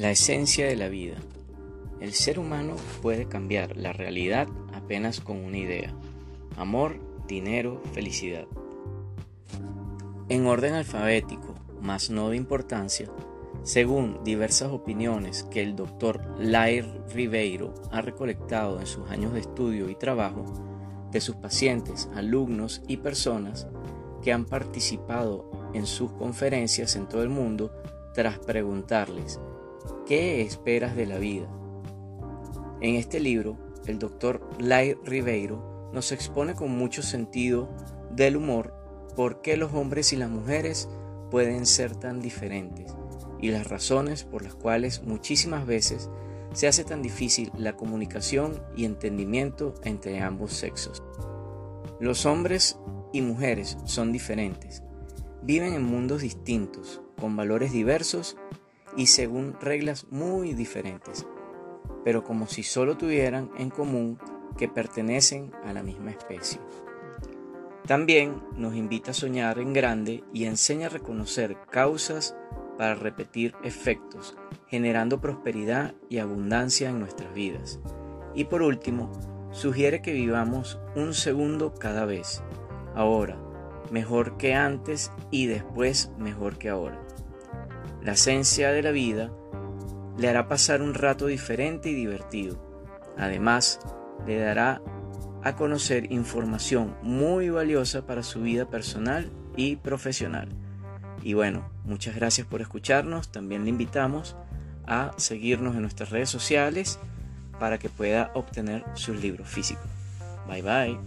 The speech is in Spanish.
La esencia de la vida. El ser humano puede cambiar la realidad apenas con una idea. Amor, dinero, felicidad. En orden alfabético, más no de importancia, según diversas opiniones que el doctor Lair Ribeiro ha recolectado en sus años de estudio y trabajo, de sus pacientes, alumnos y personas que han participado en sus conferencias en todo el mundo tras preguntarles ¿Qué esperas de la vida? En este libro, el doctor Lai Ribeiro nos expone con mucho sentido del humor por qué los hombres y las mujeres pueden ser tan diferentes y las razones por las cuales muchísimas veces se hace tan difícil la comunicación y entendimiento entre ambos sexos. Los hombres y mujeres son diferentes, viven en mundos distintos, con valores diversos y según reglas muy diferentes, pero como si solo tuvieran en común que pertenecen a la misma especie. También nos invita a soñar en grande y enseña a reconocer causas para repetir efectos, generando prosperidad y abundancia en nuestras vidas. Y por último, sugiere que vivamos un segundo cada vez, ahora, mejor que antes y después mejor que ahora. La esencia de la vida le hará pasar un rato diferente y divertido. Además, le dará a conocer información muy valiosa para su vida personal y profesional. Y bueno, muchas gracias por escucharnos. También le invitamos a seguirnos en nuestras redes sociales para que pueda obtener sus libros físicos. Bye bye.